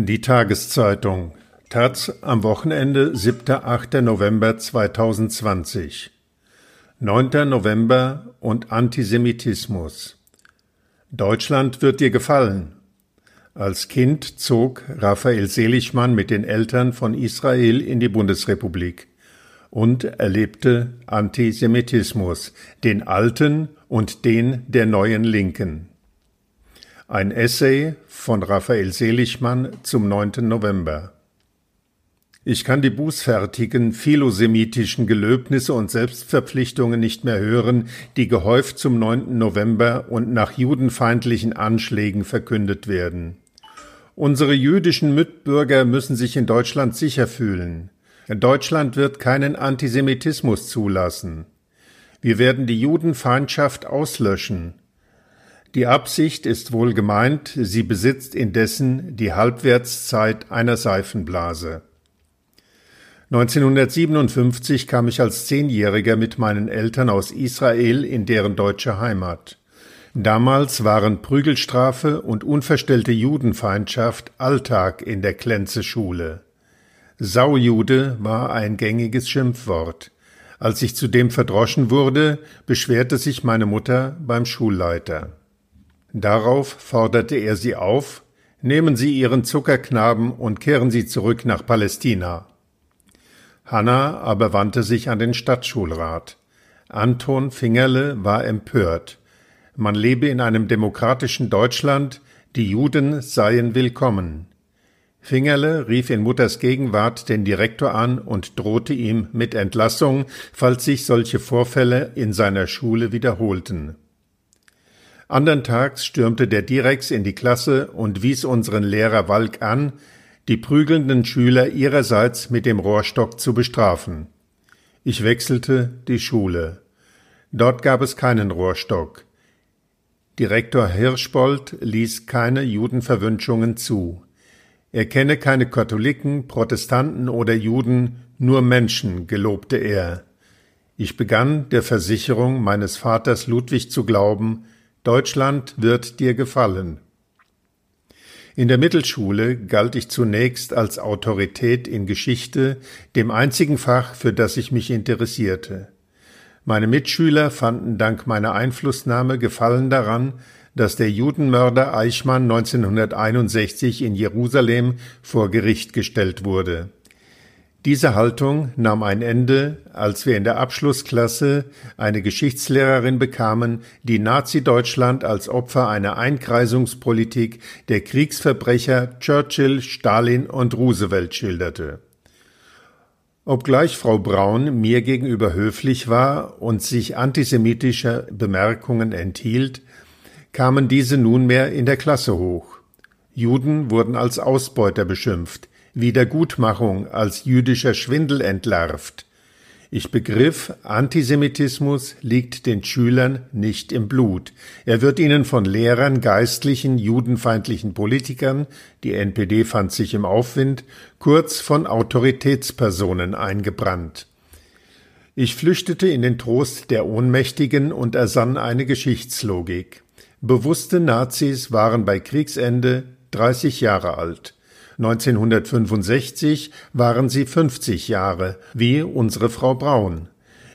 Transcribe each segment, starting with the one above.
Die Tageszeitung Taz am Wochenende 7. 8. November 2020 9. November und Antisemitismus Deutschland wird dir gefallen. Als Kind zog Raphael Seligmann mit den Eltern von Israel in die Bundesrepublik und erlebte Antisemitismus, den alten und den der neuen Linken. Ein Essay von Raphael Seligmann zum 9. November. Ich kann die bußfertigen philosemitischen Gelöbnisse und Selbstverpflichtungen nicht mehr hören, die gehäuft zum 9. November und nach judenfeindlichen Anschlägen verkündet werden. Unsere jüdischen Mitbürger müssen sich in Deutschland sicher fühlen. Deutschland wird keinen Antisemitismus zulassen. Wir werden die Judenfeindschaft auslöschen. Die Absicht ist wohl gemeint, sie besitzt indessen die Halbwertszeit einer Seifenblase. 1957 kam ich als Zehnjähriger mit meinen Eltern aus Israel in deren deutsche Heimat. Damals waren Prügelstrafe und unverstellte Judenfeindschaft Alltag in der Klenze-Schule. Saujude war ein gängiges Schimpfwort. Als ich zudem verdroschen wurde, beschwerte sich meine Mutter beim Schulleiter. Darauf forderte er sie auf, nehmen Sie Ihren Zuckerknaben und kehren Sie zurück nach Palästina. Hanna aber wandte sich an den Stadtschulrat. Anton Fingerle war empört. Man lebe in einem demokratischen Deutschland, die Juden seien willkommen. Fingerle rief in Mutters Gegenwart den Direktor an und drohte ihm mit Entlassung, falls sich solche Vorfälle in seiner Schule wiederholten. Andern Tags stürmte der Direx in die Klasse und wies unseren Lehrer Walk an, die prügelnden Schüler ihrerseits mit dem Rohrstock zu bestrafen. Ich wechselte die Schule. Dort gab es keinen Rohrstock. Direktor Hirschbold ließ keine Judenverwünschungen zu. Er kenne keine Katholiken, Protestanten oder Juden, nur Menschen, gelobte er. Ich begann der Versicherung meines Vaters Ludwig zu glauben, Deutschland wird dir gefallen. In der Mittelschule galt ich zunächst als Autorität in Geschichte, dem einzigen Fach, für das ich mich interessierte. Meine Mitschüler fanden dank meiner Einflussnahme Gefallen daran, dass der Judenmörder Eichmann 1961 in Jerusalem vor Gericht gestellt wurde. Diese Haltung nahm ein Ende, als wir in der Abschlussklasse eine Geschichtslehrerin bekamen, die Nazi-Deutschland als Opfer einer Einkreisungspolitik der Kriegsverbrecher Churchill, Stalin und Roosevelt schilderte. Obgleich Frau Braun mir gegenüber höflich war und sich antisemitischer Bemerkungen enthielt, kamen diese nunmehr in der Klasse hoch. Juden wurden als Ausbeuter beschimpft, Wiedergutmachung als jüdischer Schwindel entlarvt. Ich begriff, Antisemitismus liegt den Schülern nicht im Blut. Er wird ihnen von Lehrern, geistlichen, judenfeindlichen Politikern, die NPD fand sich im Aufwind, kurz von Autoritätspersonen eingebrannt. Ich flüchtete in den Trost der Ohnmächtigen und ersann eine Geschichtslogik. Bewusste Nazis waren bei Kriegsende 30 Jahre alt. 1965 waren sie 50 Jahre, wie unsere Frau Braun.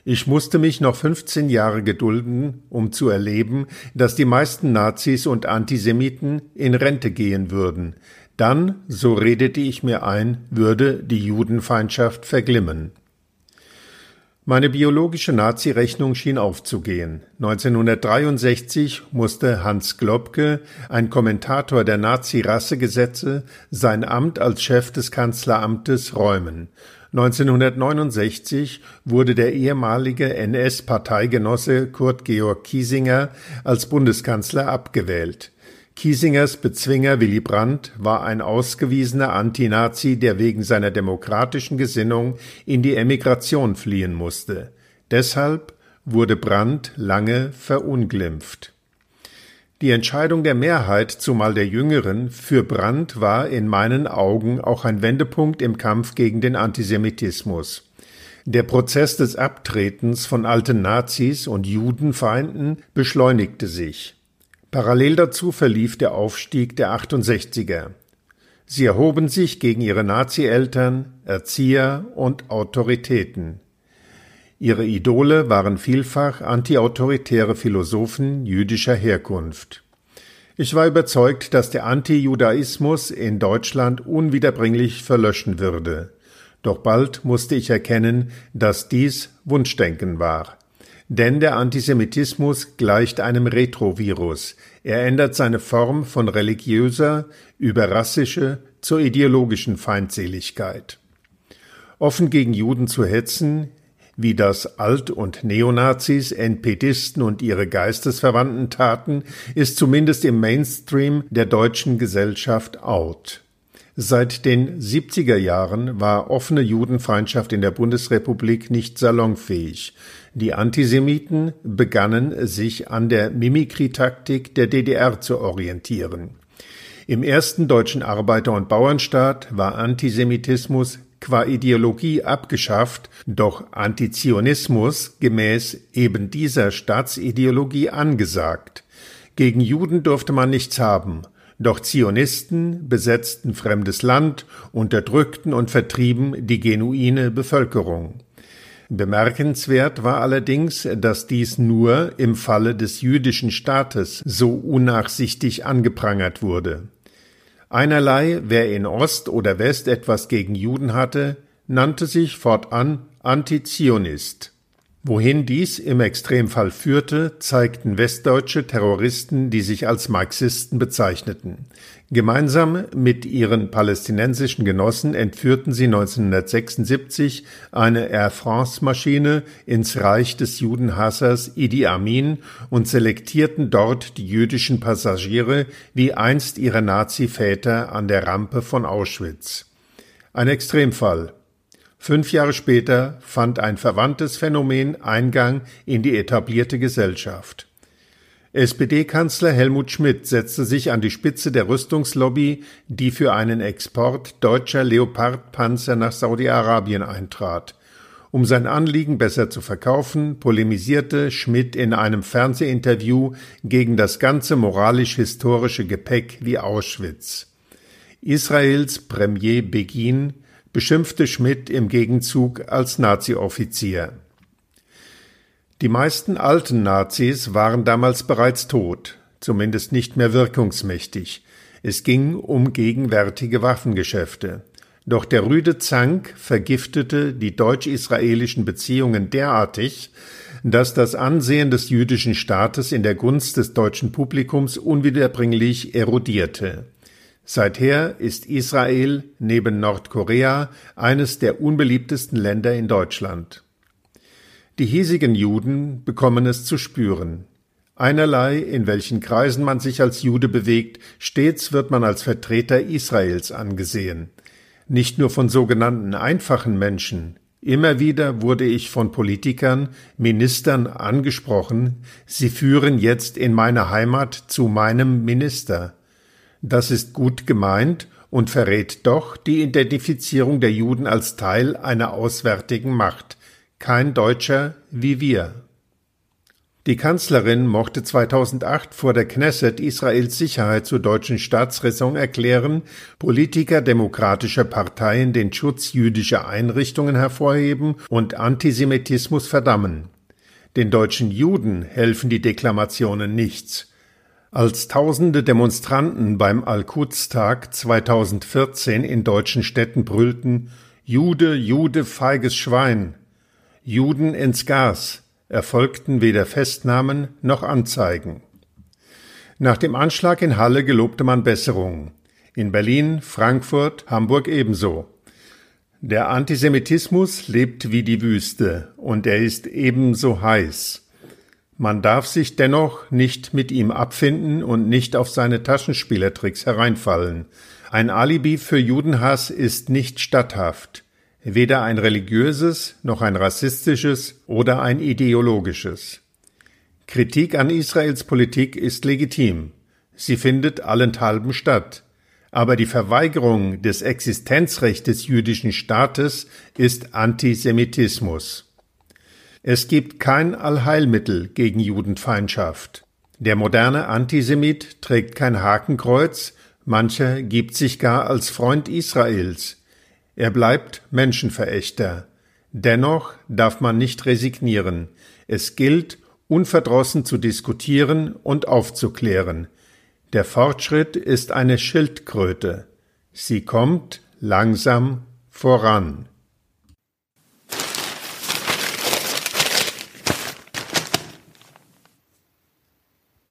Ich musste mich noch 15 Jahre gedulden, um zu erleben, dass die meisten Nazis und Antisemiten in Rente gehen würden. Dann, so redete ich mir ein, würde die Judenfeindschaft verglimmen. Meine biologische Nazi-Rechnung schien aufzugehen. 1963 musste Hans Globke, ein Kommentator der Nazi-Rassegesetze, sein Amt als Chef des Kanzleramtes räumen. 1969 wurde der ehemalige NS-Parteigenosse Kurt Georg Kiesinger als Bundeskanzler abgewählt. Kiesingers Bezwinger Willy Brandt war ein ausgewiesener Antinazi, der wegen seiner demokratischen Gesinnung in die Emigration fliehen musste. Deshalb wurde Brandt lange verunglimpft. Die Entscheidung der Mehrheit, zumal der Jüngeren, für Brandt war in meinen Augen auch ein Wendepunkt im Kampf gegen den Antisemitismus. Der Prozess des Abtretens von alten Nazis und Judenfeinden beschleunigte sich. Parallel dazu verlief der Aufstieg der 68er. Sie erhoben sich gegen ihre Nazi-Eltern, Erzieher und Autoritäten. Ihre Idole waren vielfach antiautoritäre Philosophen jüdischer Herkunft. Ich war überzeugt, dass der Antijudaismus in Deutschland unwiederbringlich verlöschen würde. Doch bald musste ich erkennen, dass dies Wunschdenken war. Denn der Antisemitismus gleicht einem Retrovirus. Er ändert seine Form von religiöser über rassische zur ideologischen Feindseligkeit. Offen gegen Juden zu hetzen, wie das Alt- und Neonazis, NPDisten und ihre Geistesverwandten taten, ist zumindest im Mainstream der deutschen Gesellschaft out. Seit den 70er Jahren war offene Judenfeindschaft in der Bundesrepublik nicht salonfähig. Die Antisemiten begannen sich an der Mimikry-Taktik der DDR zu orientieren. Im ersten deutschen Arbeiter- und Bauernstaat war Antisemitismus qua Ideologie abgeschafft, doch Antizionismus gemäß eben dieser Staatsideologie angesagt. Gegen Juden durfte man nichts haben, doch Zionisten besetzten fremdes Land, unterdrückten und vertrieben die genuine Bevölkerung. Bemerkenswert war allerdings, dass dies nur im Falle des jüdischen Staates so unnachsichtig angeprangert wurde. Einerlei, wer in Ost oder West etwas gegen Juden hatte, nannte sich fortan Antizionist. Wohin dies im Extremfall führte, zeigten westdeutsche Terroristen, die sich als Marxisten bezeichneten. Gemeinsam mit ihren palästinensischen Genossen entführten sie 1976 eine Air France-Maschine ins Reich des Judenhassers Idi Amin und selektierten dort die jüdischen Passagiere wie einst ihre Nazi-Väter an der Rampe von Auschwitz. Ein Extremfall, Fünf Jahre später fand ein verwandtes Phänomen Eingang in die etablierte Gesellschaft. SPD-Kanzler Helmut Schmidt setzte sich an die Spitze der Rüstungslobby, die für einen Export deutscher Leopardpanzer nach Saudi-Arabien eintrat. Um sein Anliegen besser zu verkaufen, polemisierte Schmidt in einem Fernsehinterview gegen das ganze moralisch-historische Gepäck wie Auschwitz. Israels Premier Begin beschimpfte Schmidt im Gegenzug als Nazi-Offizier. Die meisten alten Nazis waren damals bereits tot, zumindest nicht mehr wirkungsmächtig. Es ging um gegenwärtige Waffengeschäfte. Doch der rüde Zank vergiftete die deutsch-israelischen Beziehungen derartig, dass das Ansehen des jüdischen Staates in der Gunst des deutschen Publikums unwiederbringlich erodierte. Seither ist Israel neben Nordkorea eines der unbeliebtesten Länder in Deutschland. Die hiesigen Juden bekommen es zu spüren. Einerlei, in welchen Kreisen man sich als Jude bewegt, stets wird man als Vertreter Israels angesehen. Nicht nur von sogenannten einfachen Menschen, Immer wieder wurde ich von Politikern, Ministern angesprochen, sie führen jetzt in meine Heimat zu meinem Minister. Das ist gut gemeint und verrät doch die Identifizierung der Juden als Teil einer auswärtigen Macht. Kein Deutscher wie wir. Die Kanzlerin mochte 2008 vor der Knesset Israels Sicherheit zur deutschen Staatsräson erklären, Politiker demokratischer Parteien den Schutz jüdischer Einrichtungen hervorheben und Antisemitismus verdammen. Den deutschen Juden helfen die Deklamationen nichts. Als tausende Demonstranten beim Al-Quds-Tag 2014 in deutschen Städten brüllten Jude, Jude, feiges Schwein, Juden ins Gas, erfolgten weder Festnahmen noch Anzeigen. Nach dem Anschlag in Halle gelobte man Besserung. In Berlin, Frankfurt, Hamburg ebenso. Der Antisemitismus lebt wie die Wüste und er ist ebenso heiß. Man darf sich dennoch nicht mit ihm abfinden und nicht auf seine Taschenspielertricks hereinfallen. Ein Alibi für Judenhass ist nicht statthaft, weder ein religiöses noch ein rassistisches oder ein ideologisches. Kritik an Israels Politik ist legitim. Sie findet allenthalben statt. Aber die Verweigerung des Existenzrechts des jüdischen Staates ist Antisemitismus. Es gibt kein Allheilmittel gegen Judenfeindschaft. Der moderne Antisemit trägt kein Hakenkreuz, Mancher gibt sich gar als Freund Israels. Er bleibt Menschenverächter. Dennoch darf man nicht resignieren. Es gilt, unverdrossen zu diskutieren und aufzuklären. Der Fortschritt ist eine Schildkröte. Sie kommt langsam voran.